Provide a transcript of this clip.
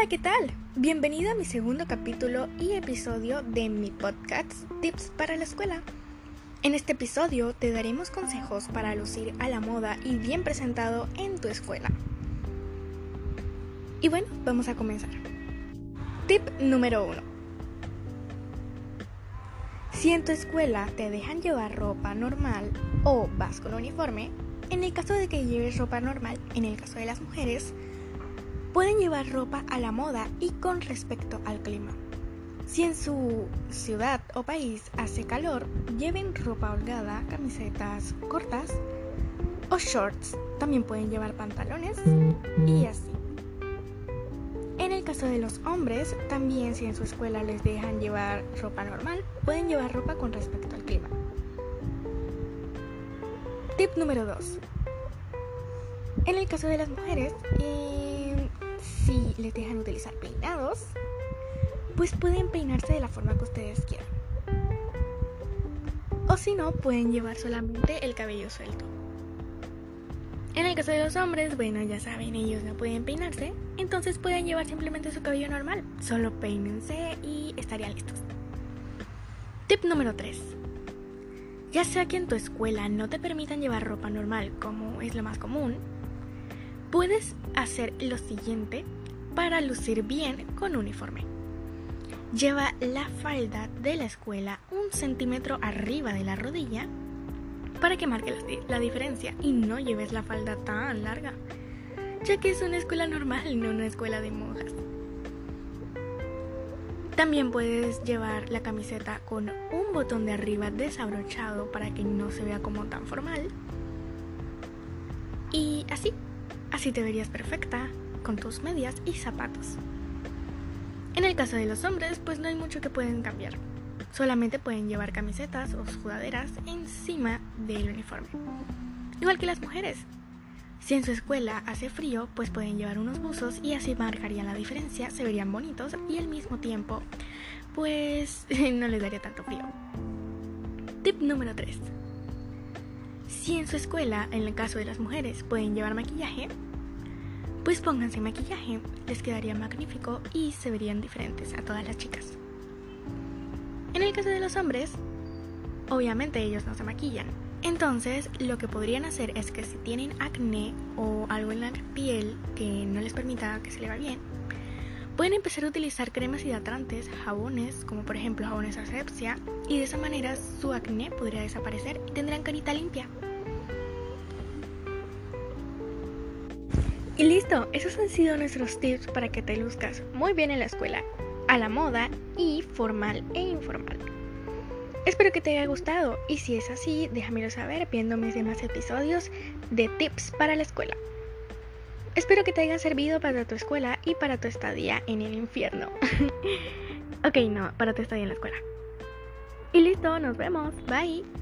Hola, ¿qué tal? Bienvenido a mi segundo capítulo y episodio de mi podcast Tips para la Escuela. En este episodio te daremos consejos para lucir a la moda y bien presentado en tu escuela. Y bueno, vamos a comenzar. Tip número 1. Si en tu escuela te dejan llevar ropa normal o vas con uniforme, en el caso de que lleves ropa normal, en el caso de las mujeres, pueden llevar ropa a la moda y con respecto al clima. Si en su ciudad o país hace calor, lleven ropa holgada, camisetas cortas o shorts. También pueden llevar pantalones y así. En el caso de los hombres, también si en su escuela les dejan llevar ropa normal, pueden llevar ropa con respecto al clima. Tip número 2. En el caso de las mujeres, eh, si les dejan utilizar peinados, pues pueden peinarse de la forma que ustedes quieran. O si no, pueden llevar solamente el cabello suelto. En el caso de los hombres, bueno, ya saben, ellos no pueden peinarse, entonces pueden llevar simplemente su cabello normal. Solo peínense y estarían listos. Tip número 3. Ya sea que en tu escuela no te permitan llevar ropa normal, como es lo más común, puedes hacer lo siguiente para lucir bien con uniforme. Lleva la falda de la escuela un centímetro arriba de la rodilla para que marque la, diferencia y no lleves la falda tan larga, ya que es una escuela normal, no una escuela de monjas. También puedes llevar la camiseta con un botón de arriba desabrochado para que no se vea como tan formal. Y así, así te verías perfecta con tus medias y zapatos. En el caso de los hombres, pues no hay mucho que pueden cambiar. Solamente pueden llevar camisetas o sudaderas encima del uniforme. Igual que las mujeres. Si en su escuela hace frío, pues pueden llevar unos buzos y así marcarían la diferencia, se verían bonitos y al mismo tiempo, pues no les daría tanto frío. Tip número 3. Si en su escuela, en el caso de las mujeres, pueden llevar maquillaje, pues pónganse maquillaje, les quedaría magnífico y se verían diferentes a todas las chicas. En el caso de los hombres, obviamente ellos no se maquillan. Entonces, lo que podrían hacer es que si tienen acné o algo en la piel que no les permita que se le va bien, pueden empezar a utilizar cremas hidratantes, jabones, como por ejemplo jabones asepsia, y de esa manera su acné podría desaparecer y tendrán carita limpia. Y listo, esos han sido nuestros tips para que te luzcas muy bien en la escuela, a la moda y formal e informal. Espero que te haya gustado y si es así, déjamelo saber viendo mis demás episodios de tips para la escuela. Espero que te hayan servido para tu escuela y para tu estadía en el infierno. ok, no, para tu estadía en la escuela. Y listo, nos vemos. Bye.